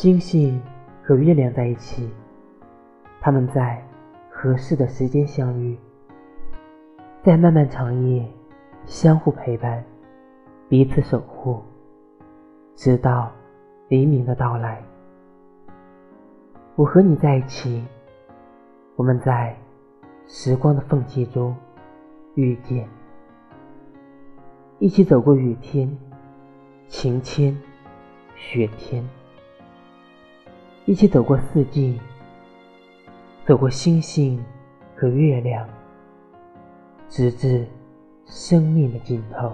星星和月亮在一起，他们在合适的时间相遇，在漫漫长夜相互陪伴，彼此守护，直到黎明的到来。我和你在一起，我们在时光的缝隙中遇见，一起走过雨天、晴天、雪天，一起走过四季，走过星星和月亮，直至生命的尽头。